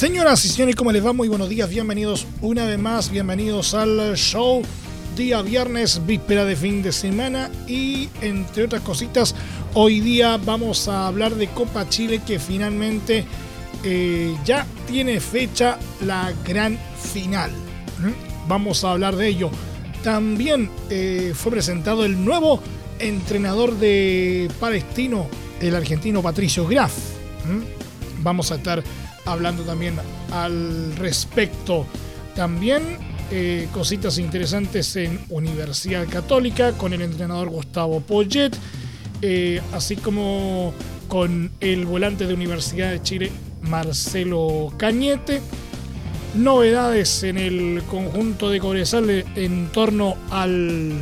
Señoras y señores, ¿cómo les va? Muy buenos días, bienvenidos una vez más, bienvenidos al show. Día viernes, víspera de fin de semana y entre otras cositas, hoy día vamos a hablar de Copa Chile que finalmente eh, ya tiene fecha la gran final. ¿Mm? Vamos a hablar de ello. También eh, fue presentado el nuevo entrenador de Palestino, el argentino Patricio Graf. ¿Mm? Vamos a estar hablando también al respecto. También eh, cositas interesantes en Universidad Católica con el entrenador Gustavo Poyet, eh, así como con el volante de Universidad de Chile Marcelo Cañete. Novedades en el conjunto de Cobresal en torno al,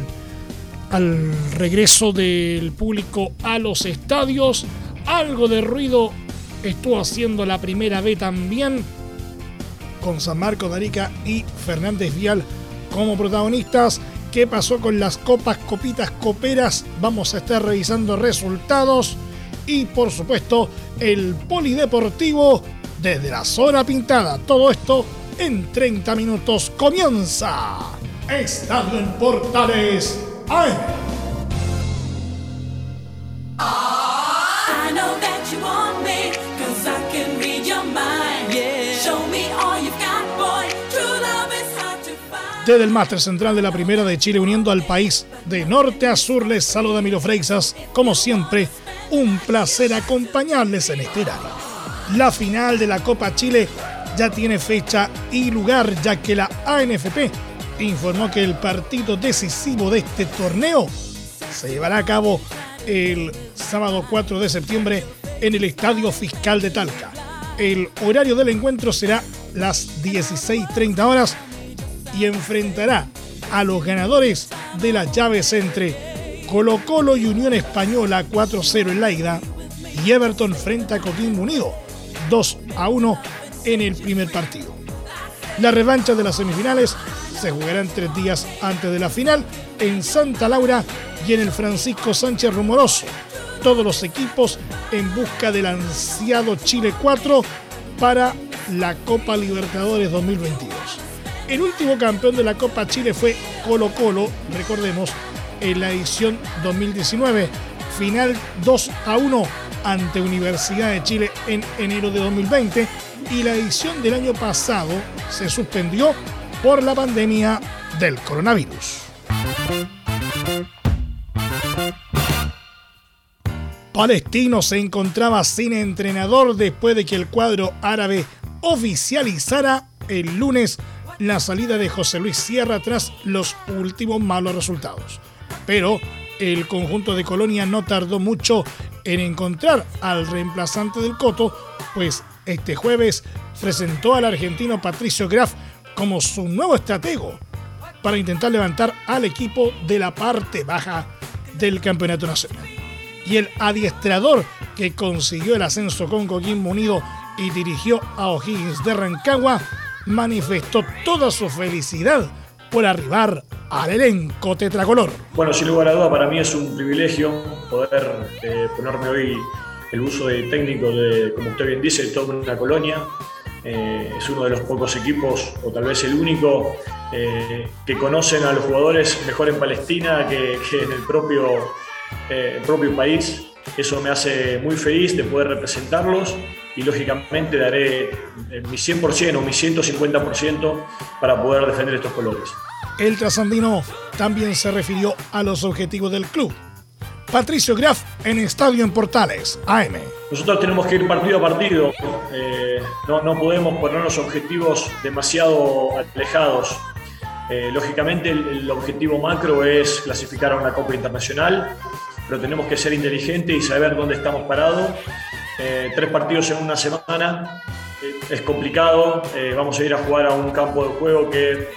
al regreso del público a los estadios. Algo de ruido estuvo haciendo la primera B también con San Marcos de Arica y Fernández Vial como protagonistas. ¿Qué pasó con las copas, copitas, coperas? Vamos a estar revisando resultados y por supuesto el polideportivo desde la zona pintada. Todo esto en 30 minutos comienza. Estadio en Portales. ¡Ay! Desde el máster central de la Primera de Chile, uniendo al país de norte a sur, les saluda Miro Freixas. Como siempre, un placer acompañarles en este horario. La final de la Copa Chile ya tiene fecha y lugar, ya que la ANFP informó que el partido decisivo de este torneo se llevará a cabo el sábado 4 de septiembre en el Estadio Fiscal de Talca. El horario del encuentro será las 16.30 horas y enfrentará a los ganadores de las llaves entre Colo Colo y Unión Española 4-0 en la ida y Everton frente a Coquimbo Unido 2 a 1 en el primer partido. La revancha de las semifinales se jugarán tres días antes de la final en Santa Laura y en el Francisco Sánchez Rumoroso. Todos los equipos en busca del ansiado Chile 4 para la Copa Libertadores 2022. El último campeón de la Copa Chile fue Colo Colo, recordemos, en la edición 2019, final 2 a 1 ante Universidad de Chile en enero de 2020 y la edición del año pasado se suspendió por la pandemia del coronavirus. Palestino se encontraba sin entrenador después de que el cuadro árabe oficializara el lunes la salida de José Luis Sierra tras los últimos malos resultados. Pero el conjunto de Colonia no tardó mucho en encontrar al reemplazante del Coto, pues este jueves presentó al argentino Patricio Graf como su nuevo estratego para intentar levantar al equipo de la parte baja del campeonato nacional. Y el adiestrador que consiguió el ascenso con Coquimbo Unido y dirigió a O'Higgins de Rancagua manifestó toda su felicidad por arribar al elenco tetracolor. Bueno, sin lugar a duda, para mí es un privilegio poder eh, ponerme hoy el uso de técnico de, como usted bien dice, de toda una colonia. Eh, es uno de los pocos equipos, o tal vez el único, eh, que conocen a los jugadores mejor en Palestina que, que en el propio, propio país. Eso me hace muy feliz de poder representarlos y lógicamente daré eh, mi 100% o mi 150% para poder defender estos colores. El trasandino también se refirió a los objetivos del club. Patricio Graf en Estadio en Portales, AM. Nosotros tenemos que ir partido a partido, eh, no, no podemos ponernos objetivos demasiado alejados. Eh, lógicamente el, el objetivo macro es clasificar a una Copa Internacional, pero tenemos que ser inteligentes y saber dónde estamos parados. Eh, tres partidos en una semana es complicado. Eh, vamos a ir a jugar a un campo de juego que,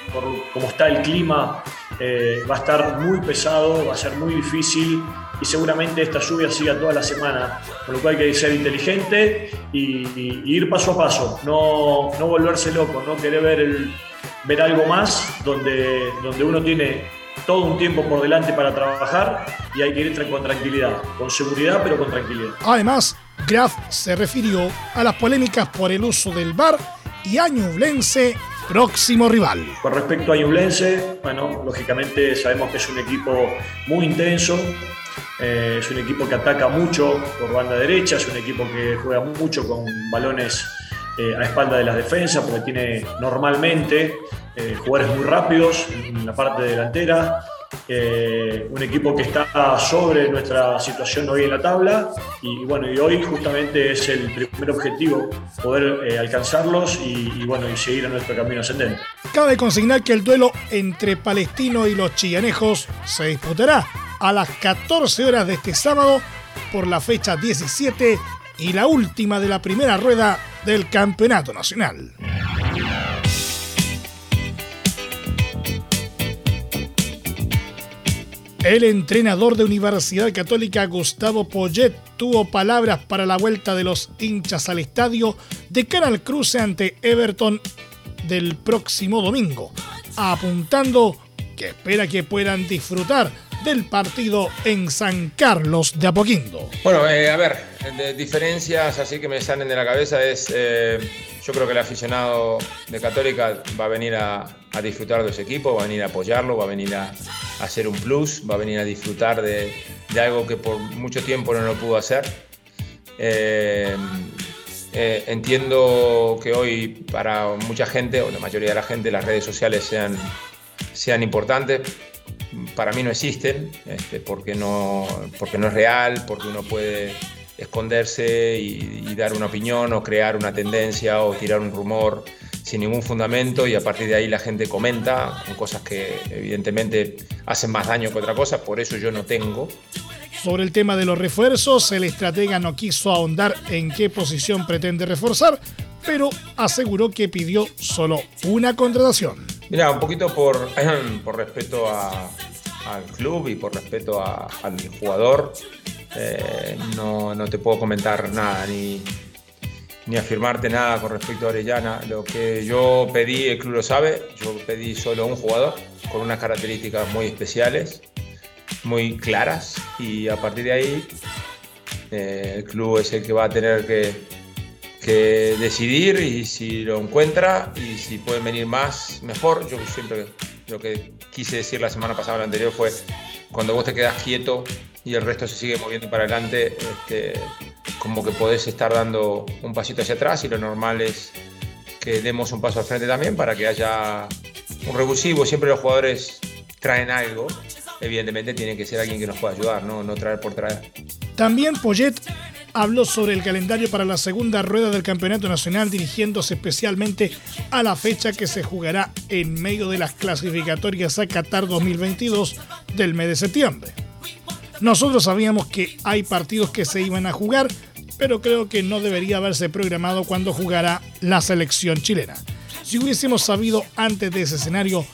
como está el clima, eh, va a estar muy pesado, va a ser muy difícil y seguramente esta lluvia siga toda la semana. Con lo cual hay que ser inteligente y, ir paso a paso, no, no volverse loco, no querer ver, ver algo más donde, donde uno tiene todo un tiempo por delante para trabajar y hay que ir con tranquilidad, con seguridad pero con tranquilidad. Además, Graf se refirió a las polémicas por el uso del VAR y a Ñublense, próximo rival. Con respecto a Ñublense, bueno, lógicamente sabemos que es un equipo muy intenso, eh, es un equipo que ataca mucho por banda derecha, es un equipo que juega mucho con balones eh, a espalda de las defensas, porque tiene normalmente eh, jugadores muy rápidos en la parte delantera. eh, un equipo que está sobre nuestra situación hoy en la tabla y bueno y hoy justamente es el primer objetivo poder alcanzarlos y, y, bueno y seguir en nuestro camino ascendente. Cabe consignar que el duelo entre Palestino y los chillanejos se disputará a las 14 horas de este sábado por la fecha 17 y la última de la primera rueda del Campeonato Nacional. El entrenador de Universidad Católica Gustavo Poyet tuvo palabras para la vuelta de los hinchas al estadio de cara al cruce ante Everton del próximo domingo, apuntando que espera que puedan disfrutar del partido en San Carlos de Apoquindo. Bueno, eh, a ver, diferencias así que me salen de la cabeza es, eh, yo creo que el aficionado de Católica va a venir a, disfrutar de ese equipo, va a venir a apoyarlo, va a venir a, hacer un plus, va a venir a disfrutar de, algo que por mucho tiempo no lo pudo hacer. Eh, entiendo que hoy para mucha gente, o la mayoría de la gente, las redes sociales sean, sean importantes. Para mí no existen, este, porque, no, porque no es real, porque uno puede esconderse y, y, dar una opinión o crear una tendencia o tirar un rumor sin ningún fundamento y a partir de ahí la gente comenta con cosas que evidentemente hacen más daño que otra cosa, por eso yo no tengo. Sobre el tema de los refuerzos, el estratega no quiso ahondar en qué posición pretende reforzar, pero aseguró que pidió solo una contratación. Mira, un poquito por, por respeto a, al club y por respeto al jugador, eh, no, no, te puedo comentar nada ni, ni afirmarte nada con respecto a Orellana. Lo que yo pedí, el club lo sabe, yo pedí solo un jugador con unas características muy especiales, muy claras y a partir de ahí eh, el club es el que va a tener que, que, decidir y si lo encuentra y si pueden venir más, mejor. Yo siempre lo que quise decir la semana pasada, la anterior, fue cuando vos te quedas quieto y el resto se sigue moviendo para adelante, este, como que podés estar dando un pasito hacia atrás y lo normal es que demos un paso al frente también para que haya un revulsivo. Siempre los jugadores traen algo. Evidentemente tiene que ser alguien que nos pueda ayudar, no, no traer por traer. También Poyet habló sobre el calendario para la segunda rueda del Campeonato Nacional, dirigiéndose especialmente a la fecha que se jugará en medio de las clasificatorias a Qatar 2022 del mes de septiembre. Nosotros sabíamos que hay partidos que se iban a jugar, pero creo que no debería haberse programado cuando jugará la selección chilena. Si hubiésemos sabido antes de ese escenario,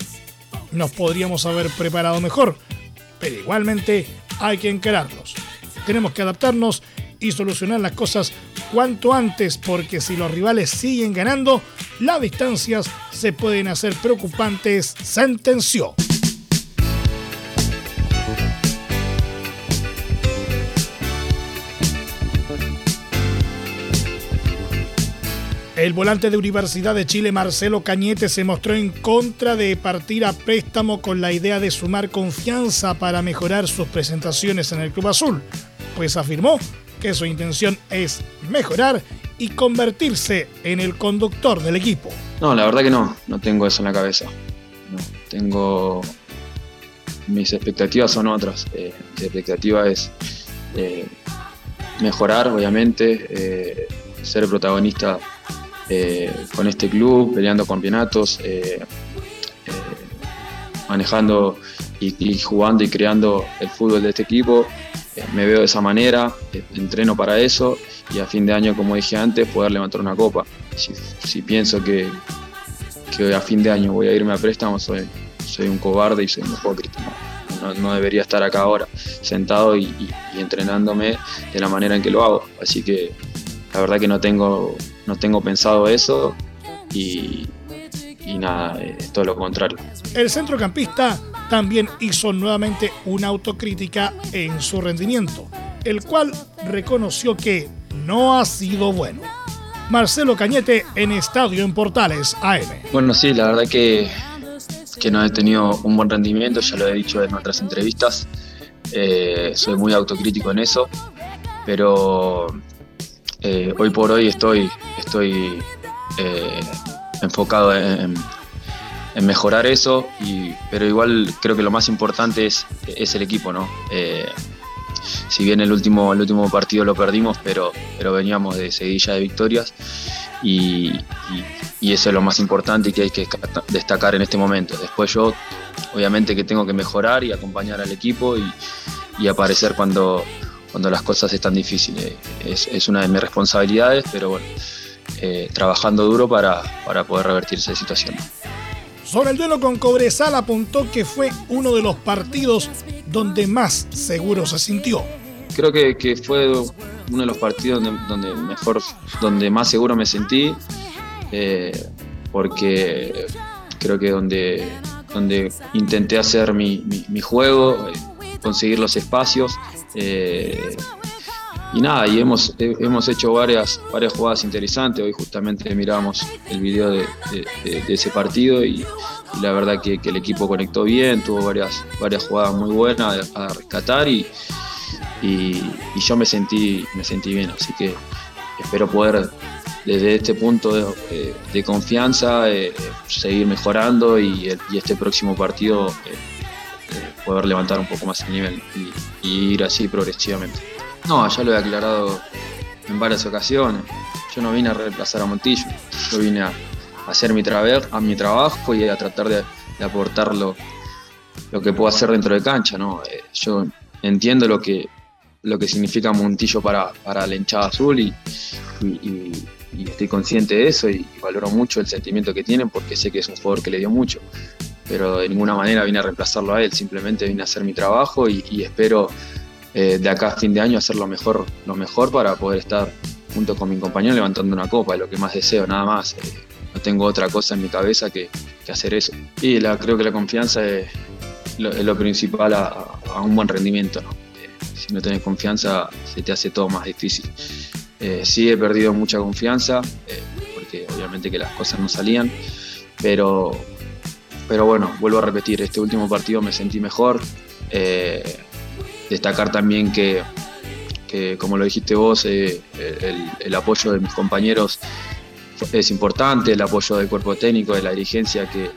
nos podríamos haber preparado mejor, pero igualmente hay que encararlos. Tenemos que adaptarnos y solucionar las cosas cuanto antes, porque si los rivales siguen ganando, las distancias se pueden hacer preocupantes, sentenció. El volante de Universidad de Chile, Marcelo Cañete, se mostró en contra de partir a préstamo con la idea de sumar confianza para mejorar sus presentaciones en el Club Azul, pues afirmó que su intención es mejorar y convertirse en el conductor del equipo. No, la verdad que no, no tengo eso en la cabeza. No, tengo. Mis expectativas son otras. Eh, mi expectativa es eh, mejorar, obviamente, eh, ser protagonista eh, con este club, peleando campeonatos, manejando y, y, jugando y creando el fútbol de este equipo. me veo de esa manera, entreno para eso a fin de año, como dije antes, poder levantar una copa. Si, pienso que, que, a fin de año voy a irme a préstamo, soy, soy un cobarde y soy un hipócrita. No, debería estar acá ahora, sentado y, entrenándome de la manera en que lo hago. Así que la verdad que no tengo, no tengo pensado eso y, y nada, es todo lo contrario. El centrocampista también hizo nuevamente una autocrítica en su rendimiento, el cual reconoció que no ha sido bueno. Marcelo Cañete en Estadio en Portales AM. Bueno, sí, la verdad que, que no he tenido un buen rendimiento, ya lo he dicho en otras entrevistas. Eh, soy muy autocrítico en eso, pero eh, hoy por hoy estoy, estoy eh, enfocado en, mejorar eso, y, pero igual creo que lo más importante es, es el equipo, ¿no? Eh, si bien el último, el último partido lo perdimos, pero, pero veníamos de seguidilla de victorias y, eso es lo más importante y que hay que destacar en este momento. Después yo, obviamente que tengo que mejorar y acompañar al equipo y, aparecer cuando, cuando las cosas están difíciles. Es, es una de mis responsabilidades, pero bueno, eh, trabajando duro para, para poder revertir esa situación. Sobre el duelo con Cobresal apuntó que fue uno de los partidos donde más seguro se sintió. Creo que, fue uno de los partidos donde, mejor, donde más seguro me sentí, eh, porque creo que donde, donde intenté hacer mi, mi, juego, eh, conseguir los espacios. Y nada, y hemos, hemos hecho varias, varias jugadas interesantes. Hoy justamente miramos el video de, ese partido y, la verdad que, el equipo conectó bien, tuvo varias, varias jugadas muy buenas a, rescatar y, y, yo me sentí, me sentí bien. Así que espero poder desde este punto de, confianza eh, seguir mejorando y, este próximo partido eh, eh, poder levantar un poco más el nivel y ir así progresivamente. No, ya lo he aclarado en varias ocasiones. Yo no vine a reemplazar a Montillo, yo vine a hacer mi, a mi trabajo y a tratar de, aportar lo, que puedo hacer dentro de cancha. ¿no? Eh, yo entiendo lo que, lo que significa Montillo para, para la hinchada azul y, estoy consciente de eso y valoro mucho el sentimiento que tienen porque sé que es un jugador que le dio mucho. Pero de ninguna manera vine a reemplazarlo a él, simplemente vine a hacer mi trabajo y espero eh, de acá a fin de año hacer lo mejor, lo mejor para poder estar junto con mi compañero levantando una copa, es lo que más deseo, nada más. Eh, no tengo otra cosa en mi cabeza que, hacer eso. Y la, creo que la confianza es lo, principal a, un buen rendimiento. Eh, si no tenés confianza, se te hace todo más difícil. sí he perdido mucha confianza, porque obviamente que las cosas no salían, pero, pero bueno, vuelvo a repetir, este último partido me sentí mejor. Destacar también que, como lo dijiste vos, eh, el, apoyo de mis compañeros es importante, el apoyo del cuerpo técnico, de la dirigencia que,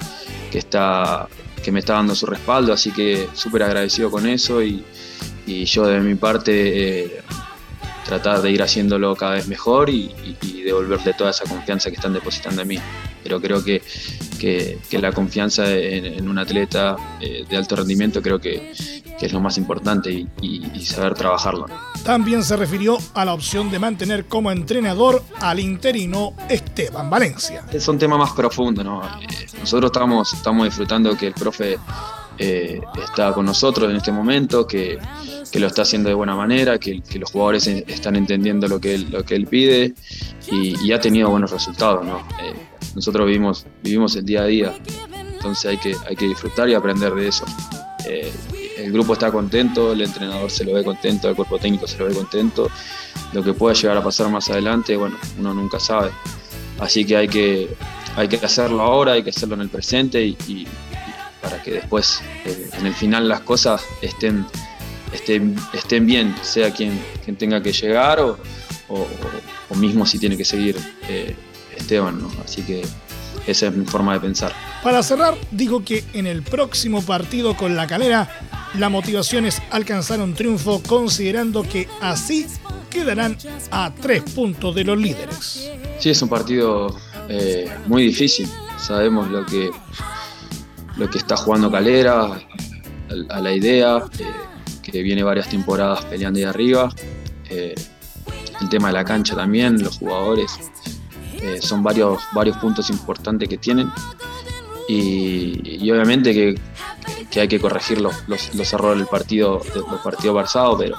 está, que me está dando su respaldo, así que súper agradecido con eso y, yo de mi parte eh, tratar de ir haciéndolo cada vez mejor y, devolverle toda esa confianza que están depositando en mí. Pero creo que, que, la confianza en, un atleta eh, de alto rendimiento creo que, que es lo más importante y, saber trabajarlo. También se refirió a la opción de mantener como entrenador al interino Esteban Valencia. Es un tema más profundo, ¿no? Eh, nosotros estamos, estamos disfrutando que el profe eh, está con nosotros en este momento, que, lo está haciendo de buena manera, que, los jugadores están entendiendo lo que él, lo que él pide y, ha tenido buenos resultados. ¿no? Eh, nosotros vivimos, vivimos el día a día, entonces hay que, hay que disfrutar y aprender de eso el grupo está contento, el entrenador se lo ve contento, el cuerpo técnico se lo ve contento. Lo que pueda llegar a pasar más adelante, bueno, uno nunca sabe. Así que hay que, hay que hacerlo ahora, hay que hacerlo en el presente y, para que después eh, en el final las cosas estén, estén, estén bien, sea quien, quien tenga que llegar o, o, mismo si tiene que seguir eh, Esteban. ¿no? Así que esa es mi forma de pensar. Para cerrar, digo que en el próximo partido con la calera la motivación es alcanzar un triunfo considerando que así quedarán a tres puntos de los líderes. Sí, es un partido eh, muy difícil. Sabemos lo que, lo que está jugando Calera, a, la idea, eh, que viene varias temporadas peleando ahí arriba. Eh, el tema de la cancha también, los jugadores. Son varios, varios puntos importantes que tienen. Y, obviamente que, hay que corregir los, los, errores del partido, del partido pasado, pero,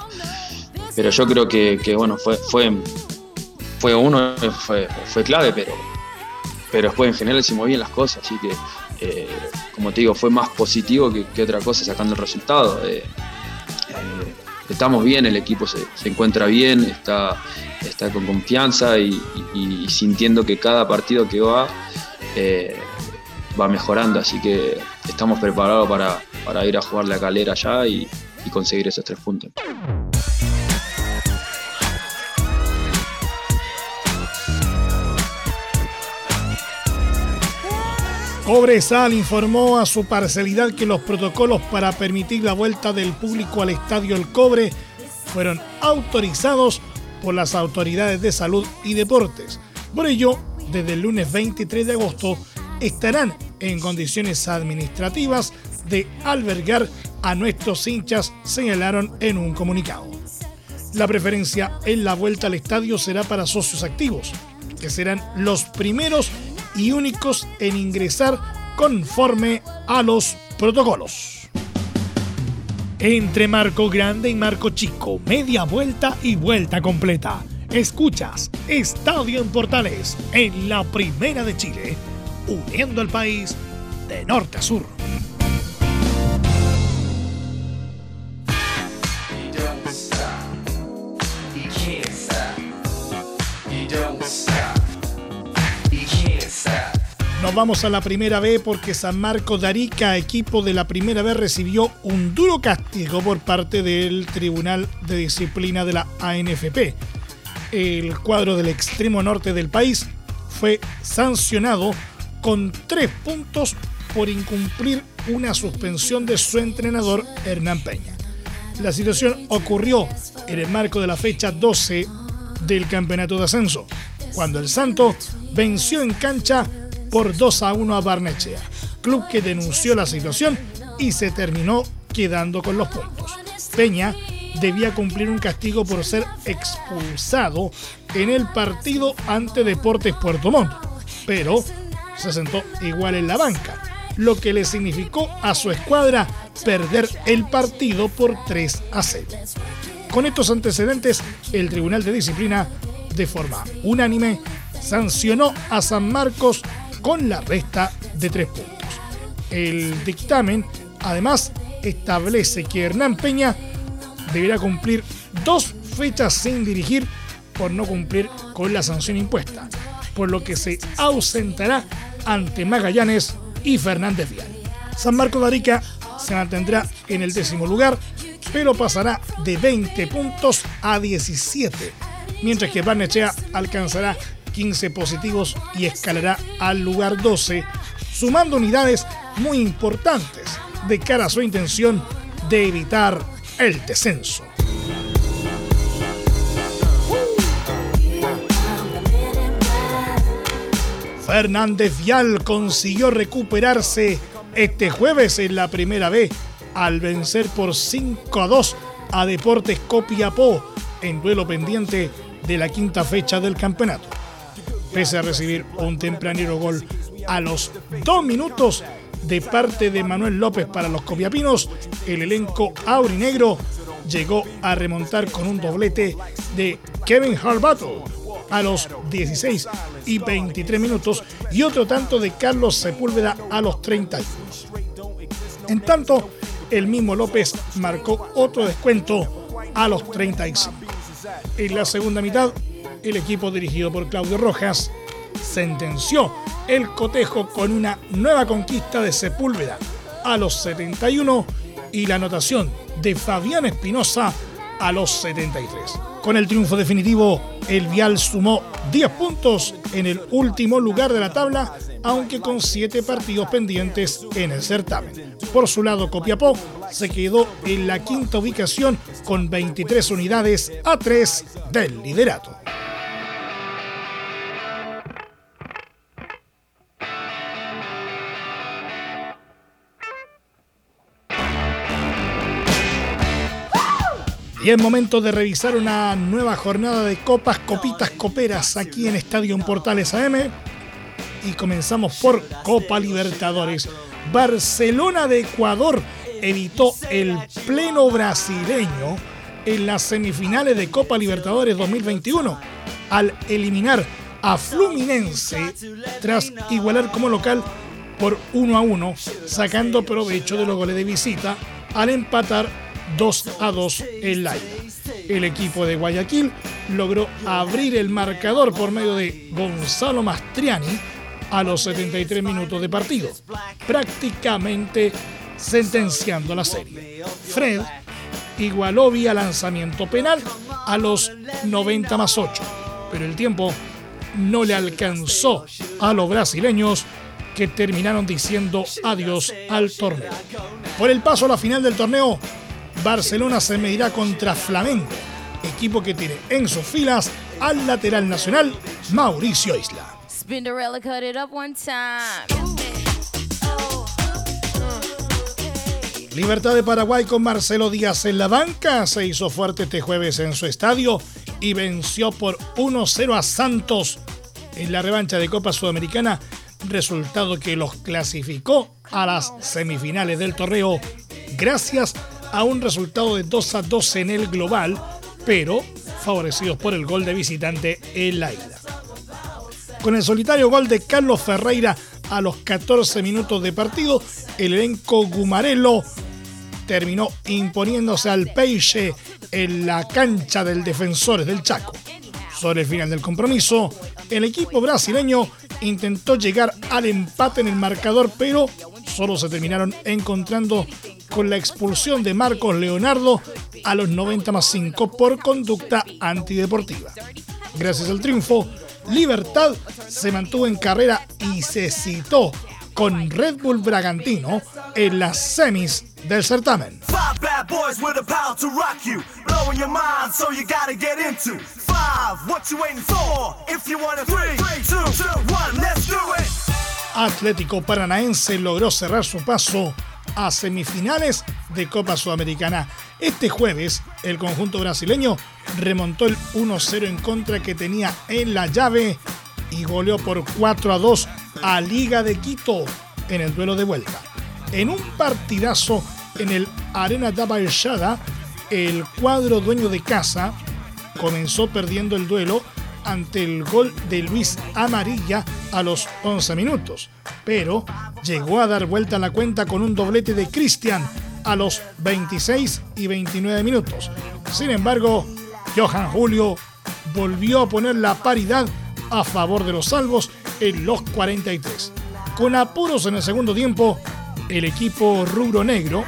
pero yo creo que, bueno, fue, fue, fue uno, fue, fue clave, pero, pero después en general hicimos bien las cosas, así que eh, como te digo, fue más positivo que, otra cosa sacando el resultado. Eh, estamos bien, el equipo se, encuentra bien, está, está con confianza y, sintiendo que cada partido que va eh, va mejorando, así que estamos preparados para, ir a jugar la calera allá y conseguir esos tres puntos. Cobresal informó a su parcialidad que los protocolos para permitir la vuelta del público al estadio El Cobre fueron autorizados por las autoridades de salud y deportes. Por ello, desde el lunes 23 de agosto estarán en condiciones administrativas de albergar a nuestros hinchas, señalaron en un comunicado. La preferencia en la vuelta al estadio será para socios activos, que serán los primeros y únicos en ingresar conforme a los protocolos. Entre marco grande y marco chico, media vuelta y vuelta completa. Escuchas Estadio en Portales en la Primera de Chile, uniendo al país de norte a sur. Nos vamos a la primera B porque San Marcos de Arica, equipo de la primera B, recibió un duro castigo por parte del Tribunal de Disciplina de la ANFP. El cuadro del extremo norte del país fue sancionado con tres puntos por incumplir una suspensión de su entrenador Hernán Peña. La situación ocurrió en el marco de la fecha 12 del campeonato de ascenso, cuando el Santo venció en cancha por 2 a 1 a Barnechea, club que denunció la situación y se terminó quedando con los puntos. Peña debía cumplir un castigo por ser expulsado en el partido ante Deportes Puerto Montt, pero se sentó igual en la banca, lo que le significó a su escuadra perder el partido por 3 a 0. Con estos antecedentes, el Tribunal de Disciplina, de forma unánime, sancionó a San Marcos con la resta de tres puntos. El dictamen además establece que Hernán Peña deberá cumplir dos fechas sin dirigir por no cumplir con la sanción impuesta, por lo que se ausentará ante Magallanes y Fernández Vial. San Marco de Arica se mantendrá en el décimo lugar, pero pasará de 20 puntos a 17, mientras que Barnechea alcanzará 15 positivos y escalará al lugar 12, sumando unidades muy importantes de cara a su intención de evitar el descenso. Fernández Vial consiguió recuperarse este jueves en la primera B al vencer por 5 a 2 a Deportes Copiapó en duelo pendiente de la quinta fecha del campeonato. Pese a recibir un tempranero gol a los dos minutos de parte de Manuel López para los copiapinos, el elenco aurinegro llegó a remontar con un doblete de Kevin Harbattle a los 16 y 23 minutos y otro tanto de Carlos Sepúlveda a los 31. En tanto, el mismo López marcó otro descuento a los 35. En la segunda mitad, el equipo dirigido por Claudio Rojas sentenció el cotejo con una nueva conquista de Sepúlveda a los 71 y la anotación de Fabián Espinosa a los 73. Con el triunfo definitivo, el Vial sumó 10 puntos en el último lugar de la tabla, aunque con 7 partidos pendientes en el certamen. Por su lado, Copiapó se quedó en la quinta ubicación con 23 unidades a 3 del liderato. Y es momento de revisar una nueva jornada de copas, copitas, coperas aquí en Estadio Portales AM. Y comenzamos por Copa Libertadores. Barcelona de Ecuador evitó el pleno brasileño en las semifinales de Copa Libertadores 2021 al eliminar a Fluminense tras igualar como local por 1 a 1, sacando provecho de los goles de visita al empatar 2 a 2 en la ida. El equipo de Guayaquil logró abrir el marcador por medio de Gonzalo Mastriani a los 73 minutos de partido, prácticamente sentenciando la serie. Fred igualó vía lanzamiento penal a los 90 más 8, pero el tiempo no le alcanzó a los brasileños que terminaron diciendo adiós al torneo. Por el paso a la final del torneo, Barcelona se medirá contra Flamengo, equipo que tiene en sus filas al lateral nacional Mauricio Isla. Libertad de Paraguay con Marcelo Díaz en la banca. Se hizo fuerte este jueves en su estadio y venció por 1-0 a Santos. En la revancha de Copa Sudamericana, resultado que los clasificó a las semifinales del torneo gracias a un resultado de 2 a 2 en el global, pero favorecidos por el gol de visitante en la. Con el solitario gol de Carlos Ferreira a los 14 minutos de partido, el elenco gumarelo terminó imponiéndose al Peixe en la cancha del Defensores del Chaco. Sobre el final del compromiso, el equipo brasileño intentó llegar al empate en el marcador, pero solo se terminaron encontrando con la expulsión de Marcos Leonardo a los 90 más 5 por conducta antideportiva. Gracias al triunfo, Libertad se mantuvo en carrera y se citó con Red Bull Bragantino en las semis del certamen. Atlético Paranaense logró cerrar su paso a semifinales de Copa Sudamericana. Este jueves, el conjunto brasileño remontó el 1-0 en contra que tenía en la llave y goleó por 4 a 2 a Liga de Quito en el duelo de vuelta. En un partidazo en el Arena da Baixada, el cuadro dueño de casa comenzó perdiendo el duelo ante el gol de Luis Amarilla a los 11 minutos, pero llegó a dar vuelta la cuenta con un doblete de Cristian a los 26 y 29 minutos. Sin embargo, Johan Julio volvió a poner la paridad a favor de los salvos en los 43. Con apuros en el segundo tiempo, el equipo rubro negro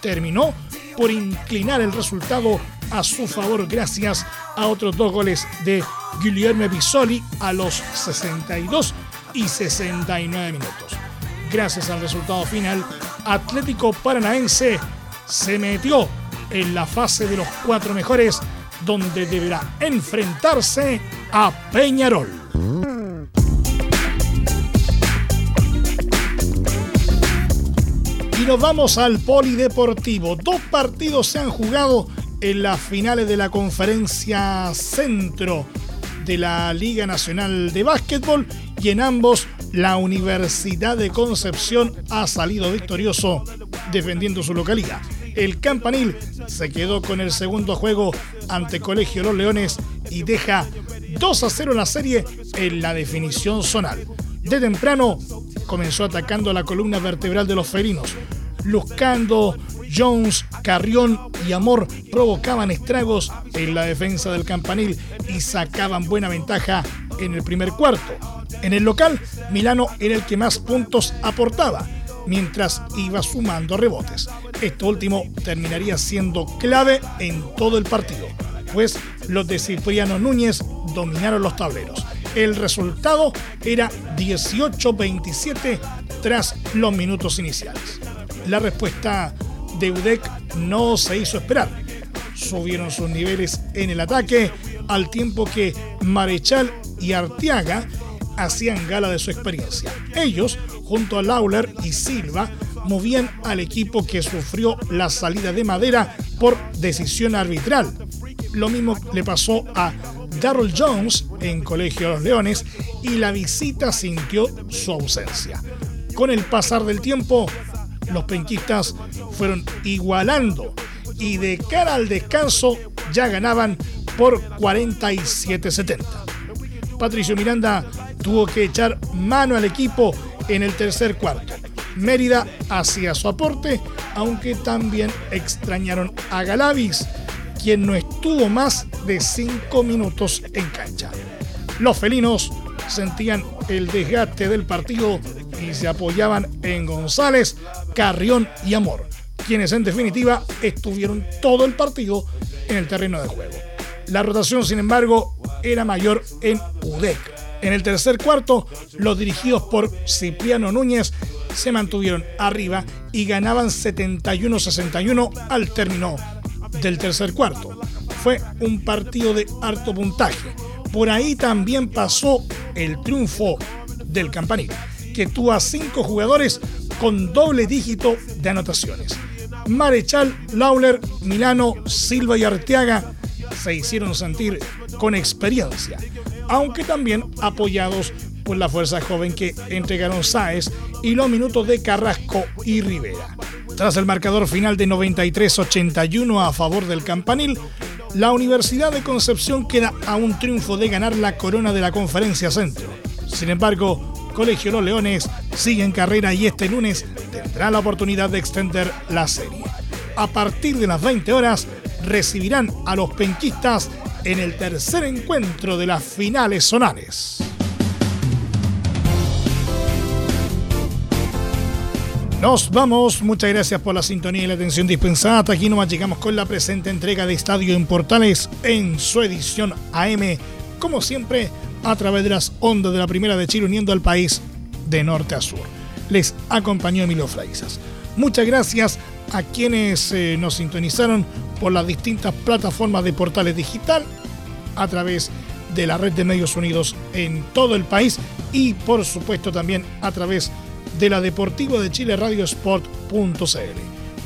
terminó por inclinar el resultado a su favor gracias a otros dos goles de Guillermo Bisoli a los 62 y 69 minutos. Gracias al resultado final, Atlético Paranaense se metió en la fase de los cuatro mejores donde deberá enfrentarse a Peñarol. Y nos vamos al polideportivo. Dos partidos se han jugado en las finales de la conferencia centro de la Liga Nacional de Básquetbol y en ambos la Universidad de Concepción ha salido victorioso defendiendo su localidad. El Campanil se quedó con el segundo juego ante Colegio Los Leones y deja 2 a 0 la serie en la definición zonal. De temprano comenzó atacando la columna vertebral de los felinos. Luscando, Jones, Carrión y Amor provocaban estragos en la defensa del campanil y sacaban buena ventaja en el primer cuarto. En el local, Milano era el que más puntos aportaba, mientras iba sumando rebotes. Esto último terminaría siendo clave en todo el partido, pues los de Cipriano Núñez dominaron los tableros. El resultado era 18-27 tras los minutos iniciales. La respuesta de UDEC no se hizo esperar. Subieron sus niveles en el ataque al tiempo que Marechal y Arteaga hacían gala de su experiencia. Ellos, junto a Lawler y Silva, movían al equipo que sufrió la salida de Madera por decisión arbitral. Lo mismo le pasó a Darrell Jones en Colegio de los Leones y la visita sintió su ausencia. Con el pasar del tiempo, los penquistas fueron igualando y de cara al descanso ya ganaban por 47-70. Patricio Miranda tuvo que echar mano al equipo en el tercer cuarto. Mérida hacía su aporte, aunque también extrañaron a Galavis, quien no estuvo más de cinco minutos en cancha. Los felinos sentían el desgaste del partido y se apoyaban en González, Carrión y Amor, quienes en definitiva estuvieron todo el partido en el terreno de juego. La rotación, sin embargo, era mayor en UDEC. En el tercer cuarto, los dirigidos por Cipriano Núñez se mantuvieron arriba y ganaban 71-61 al término del tercer cuarto. Fue un partido de alto puntaje. Por ahí también pasó el triunfo del Campanil, que tuvo a cinco jugadores con doble dígito de anotaciones. Marechal, Lauler, Milano, Silva y Arteaga se hicieron sentir con experiencia, aunque también apoyados por la fuerza joven que entregaron Sáez y los minutos de Carrasco y Rivera. Tras el marcador final de 93-81 a favor del Campanil, la Universidad de Concepción queda a un triunfo de ganar la corona de la Conferencia Centro. Sin embargo, Colegio Los Leones sigue en carrera y este lunes tendrá la oportunidad de extender la serie. A partir de las 20 horas recibirán a los penquistas en el tercer encuentro de las finales zonales. Nos vamos, muchas gracias por la sintonía y la atención dispensada. Aquí nomás llegamos con la presente entrega de Estadio en Portales en su edición AM, como siempre, a través de las ondas de la Primera de Chile uniendo al país de norte a sur. Les acompañó Emilio Fraizas. Muchas gracias a quienes eh, nos sintonizaron por las distintas plataformas de Portales Digital a través de la red de medios unidos en todo el país y por supuesto también a través de la Deportivo de Chile Radiosport.cl.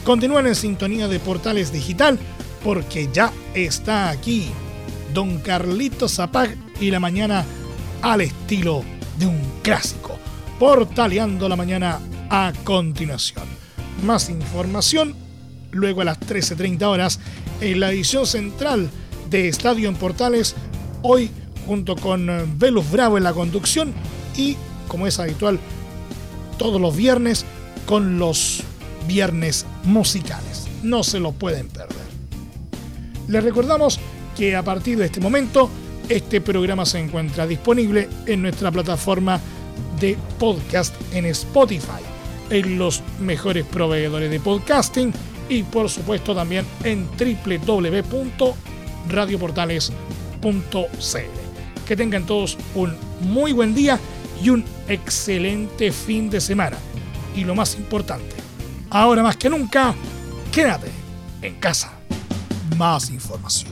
Continúen en sintonía de Portales Digital porque ya está aquí Don Carlito Zapag y la mañana al estilo de un clásico. Portaleando la mañana a continuación. Más información luego a las 13.30 horas en la edición central de Estadio en Portales, hoy junto con eh, Velus Bravo en la conducción y, como es habitual, todos los viernes con los viernes musicales. No se lo pueden perder. Les recordamos que a partir de este momento este programa se encuentra disponible en nuestra plataforma de podcast en Spotify, en los mejores proveedores de podcasting y por supuesto también en www.radioportales.cl. Que tengan todos un muy buen día y un excelente fin de semana. Y lo más importante, ahora más que nunca, quédate en casa. Más información,